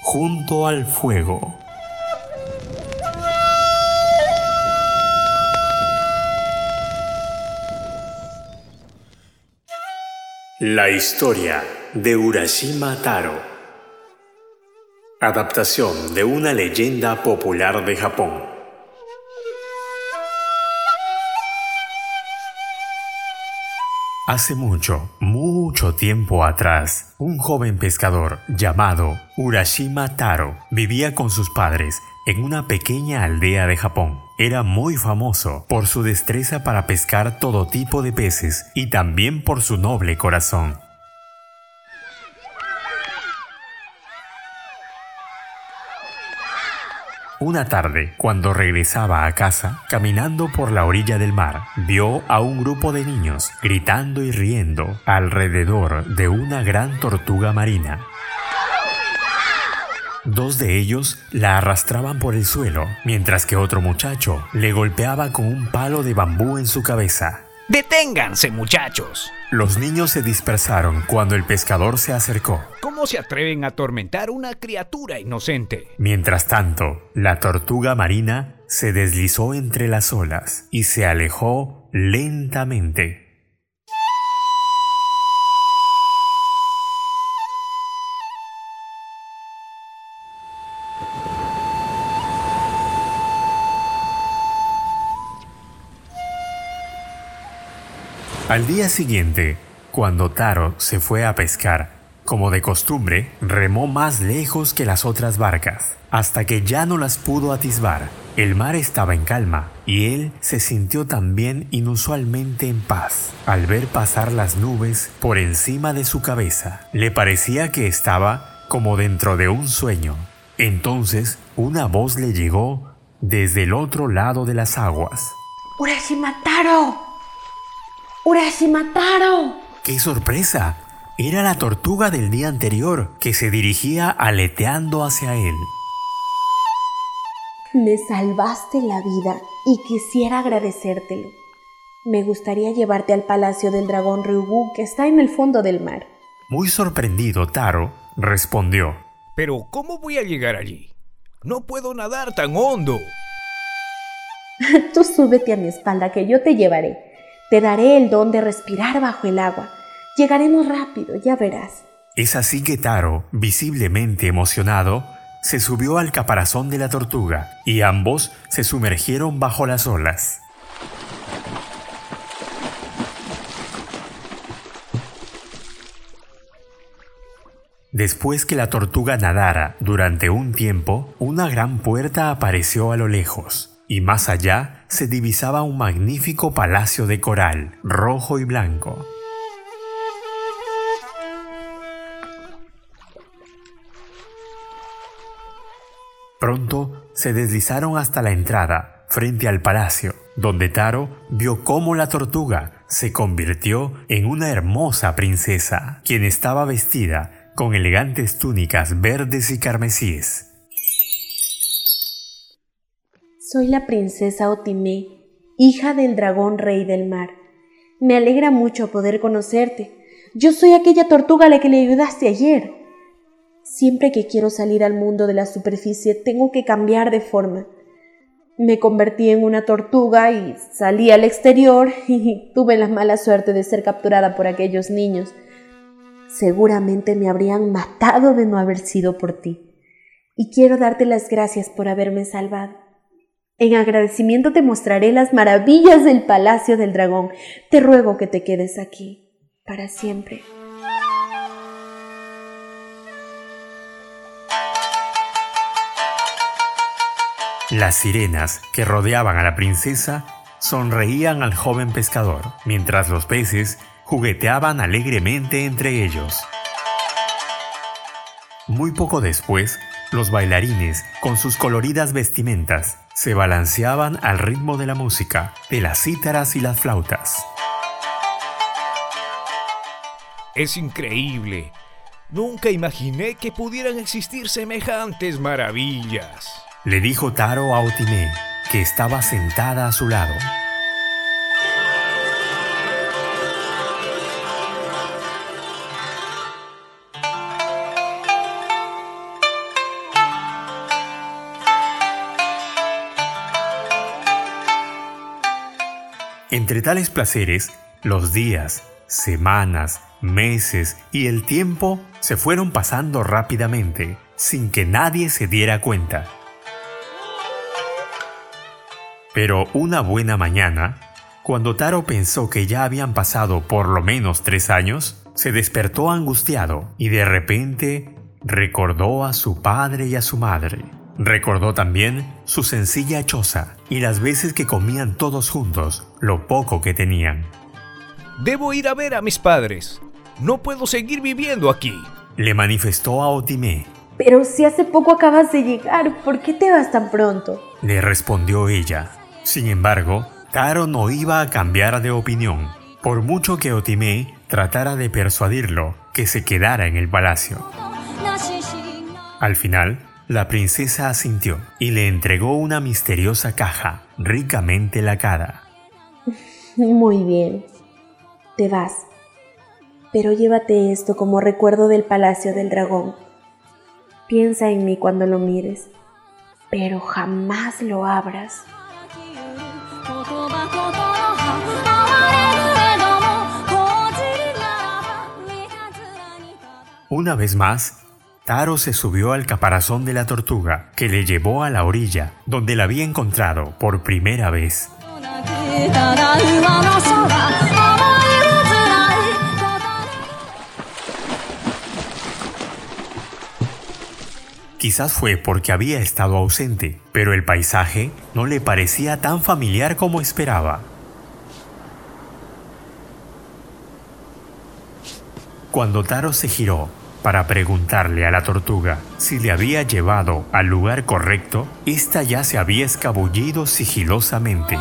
Junto al fuego. La historia de Urashima Taro. Adaptación de una leyenda popular de Japón. Hace mucho, mucho tiempo atrás, un joven pescador llamado Urashima Taro vivía con sus padres en una pequeña aldea de Japón. Era muy famoso por su destreza para pescar todo tipo de peces y también por su noble corazón. Una tarde, cuando regresaba a casa, caminando por la orilla del mar, vio a un grupo de niños gritando y riendo alrededor de una gran tortuga marina. Dos de ellos la arrastraban por el suelo, mientras que otro muchacho le golpeaba con un palo de bambú en su cabeza. ¡Deténganse, muchachos! Los niños se dispersaron cuando el pescador se acercó. ¿Cómo se atreven a atormentar una criatura inocente? Mientras tanto, la tortuga marina se deslizó entre las olas y se alejó lentamente. Al día siguiente, cuando Taro se fue a pescar, como de costumbre, remó más lejos que las otras barcas, hasta que ya no las pudo atisbar. El mar estaba en calma y él se sintió también inusualmente en paz al ver pasar las nubes por encima de su cabeza. Le parecía que estaba como dentro de un sueño. Entonces una voz le llegó desde el otro lado de las aguas. ¡Urashimataro! ¡Urashimataro! ¡Qué sorpresa! Era la tortuga del día anterior que se dirigía aleteando hacia él. Me salvaste la vida y quisiera agradecértelo. Me gustaría llevarte al palacio del dragón Ryugu que está en el fondo del mar. Muy sorprendido, Taro respondió. Pero ¿cómo voy a llegar allí? No puedo nadar tan hondo. Tú súbete a mi espalda que yo te llevaré. Te daré el don de respirar bajo el agua. Llegaremos rápido, ya verás. Es así que Taro, visiblemente emocionado, se subió al caparazón de la tortuga y ambos se sumergieron bajo las olas. Después que la tortuga nadara durante un tiempo, una gran puerta apareció a lo lejos y más allá se divisaba un magnífico palacio de coral, rojo y blanco. Pronto se deslizaron hasta la entrada, frente al palacio, donde Taro vio cómo la tortuga se convirtió en una hermosa princesa, quien estaba vestida con elegantes túnicas verdes y carmesíes. Soy la princesa Otime, hija del dragón rey del mar. Me alegra mucho poder conocerte. Yo soy aquella tortuga a la que le ayudaste ayer. Siempre que quiero salir al mundo de la superficie tengo que cambiar de forma. Me convertí en una tortuga y salí al exterior y tuve la mala suerte de ser capturada por aquellos niños. Seguramente me habrían matado de no haber sido por ti. Y quiero darte las gracias por haberme salvado. En agradecimiento te mostraré las maravillas del Palacio del Dragón. Te ruego que te quedes aquí para siempre. Las sirenas que rodeaban a la princesa sonreían al joven pescador, mientras los peces jugueteaban alegremente entre ellos. Muy poco después, los bailarines, con sus coloridas vestimentas, se balanceaban al ritmo de la música, de las cítaras y las flautas. Es increíble. Nunca imaginé que pudieran existir semejantes maravillas. Le dijo Taro a Otime, que estaba sentada a su lado. Entre tales placeres, los días, semanas, meses y el tiempo se fueron pasando rápidamente, sin que nadie se diera cuenta. Pero una buena mañana, cuando Taro pensó que ya habían pasado por lo menos tres años, se despertó angustiado y de repente recordó a su padre y a su madre. Recordó también su sencilla choza y las veces que comían todos juntos lo poco que tenían. Debo ir a ver a mis padres. No puedo seguir viviendo aquí. Le manifestó a Otimé. Pero si hace poco acabas de llegar, ¿por qué te vas tan pronto? Le respondió ella. Sin embargo, Taro no iba a cambiar de opinión, por mucho que Otimé tratara de persuadirlo que se quedara en el palacio. Al final, la princesa asintió y le entregó una misteriosa caja ricamente lacada. Muy bien, te vas, pero llévate esto como recuerdo del Palacio del Dragón. Piensa en mí cuando lo mires, pero jamás lo abras. Una vez más, Taro se subió al caparazón de la tortuga, que le llevó a la orilla, donde la había encontrado por primera vez. Quizás fue porque había estado ausente, pero el paisaje no le parecía tan familiar como esperaba. Cuando Taro se giró para preguntarle a la tortuga si le había llevado al lugar correcto, ésta ya se había escabullido sigilosamente.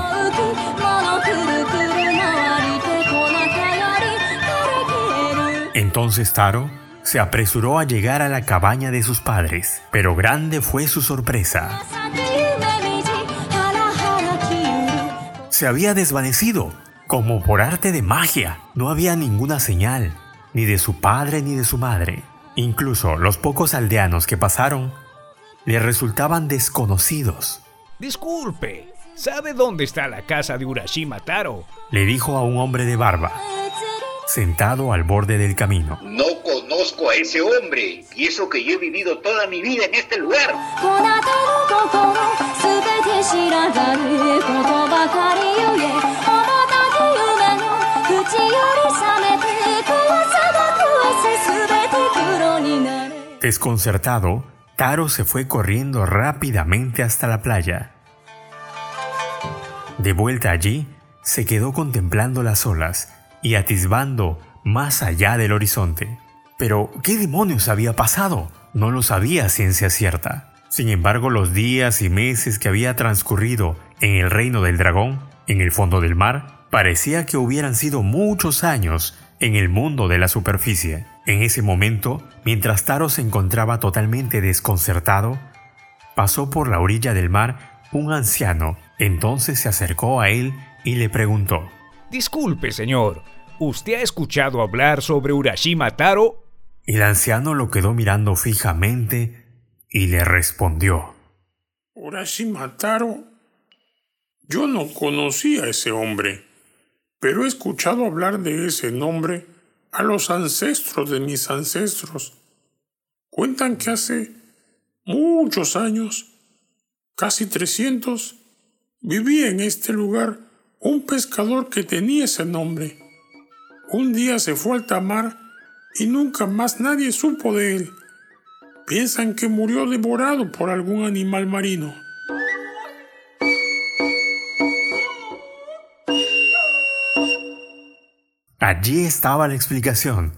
Entonces Taro se apresuró a llegar a la cabaña de sus padres, pero grande fue su sorpresa. Se había desvanecido, como por arte de magia. No había ninguna señal, ni de su padre ni de su madre. Incluso los pocos aldeanos que pasaron le resultaban desconocidos. Disculpe, ¿sabe dónde está la casa de Urashima Taro? Le dijo a un hombre de barba, sentado al borde del camino. No conozco a ese hombre, y eso que yo he vivido toda mi vida en este lugar. Desconcertado, Taro se fue corriendo rápidamente hasta la playa. De vuelta allí, se quedó contemplando las olas y atisbando más allá del horizonte. Pero, ¿qué demonios había pasado? No lo sabía ciencia cierta. Sin embargo, los días y meses que había transcurrido en el reino del dragón, en el fondo del mar, parecía que hubieran sido muchos años en el mundo de la superficie. En ese momento, mientras Taro se encontraba totalmente desconcertado, pasó por la orilla del mar un anciano. Entonces se acercó a él y le preguntó, Disculpe, señor, ¿usted ha escuchado hablar sobre Urashima Taro? El anciano lo quedó mirando fijamente y le respondió, Urashima Taro, yo no conocía a ese hombre pero he escuchado hablar de ese nombre a los ancestros de mis ancestros. Cuentan que hace muchos años, casi 300, vivía en este lugar un pescador que tenía ese nombre. Un día se fue al tamar y nunca más nadie supo de él. Piensan que murió devorado por algún animal marino. Allí estaba la explicación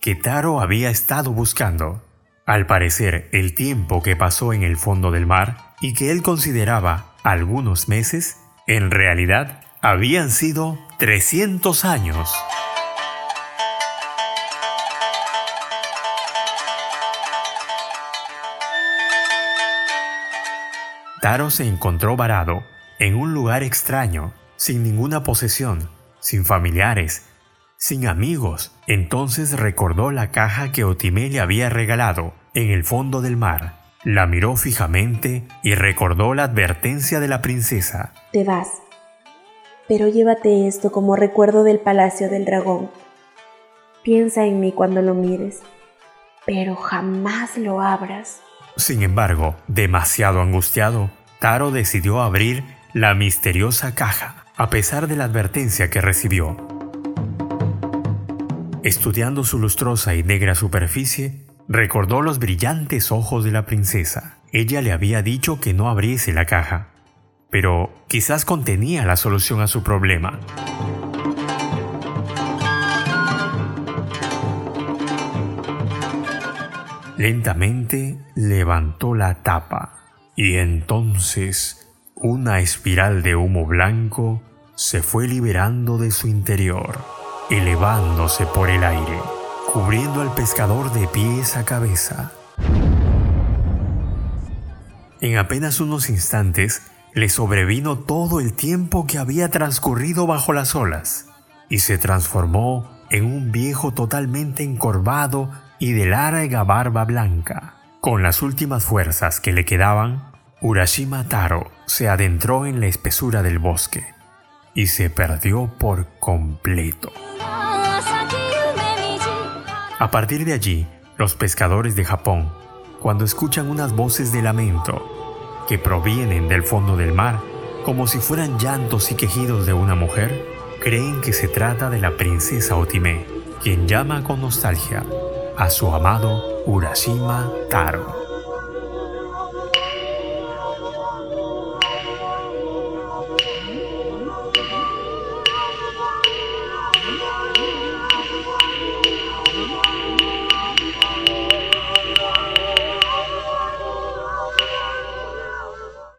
que Taro había estado buscando. Al parecer, el tiempo que pasó en el fondo del mar y que él consideraba algunos meses, en realidad habían sido 300 años. Taro se encontró varado en un lugar extraño, sin ninguna posesión, sin familiares, sin amigos. Entonces recordó la caja que Otimé le había regalado en el fondo del mar. La miró fijamente y recordó la advertencia de la princesa. Te vas, pero llévate esto como recuerdo del Palacio del Dragón. Piensa en mí cuando lo mires, pero jamás lo abras. Sin embargo, demasiado angustiado, Taro decidió abrir la misteriosa caja, a pesar de la advertencia que recibió. Estudiando su lustrosa y negra superficie, recordó los brillantes ojos de la princesa. Ella le había dicho que no abriese la caja, pero quizás contenía la solución a su problema. Lentamente levantó la tapa y entonces una espiral de humo blanco se fue liberando de su interior, elevándose por el aire, cubriendo al pescador de pies a cabeza. En apenas unos instantes le sobrevino todo el tiempo que había transcurrido bajo las olas y se transformó en un viejo totalmente encorvado y de larga barba blanca. Con las últimas fuerzas que le quedaban, Urashima Taro se adentró en la espesura del bosque y se perdió por completo. A partir de allí, los pescadores de Japón, cuando escuchan unas voces de lamento que provienen del fondo del mar, como si fueran llantos y quejidos de una mujer, creen que se trata de la princesa Otime, quien llama con nostalgia a su amado Urashima Taro.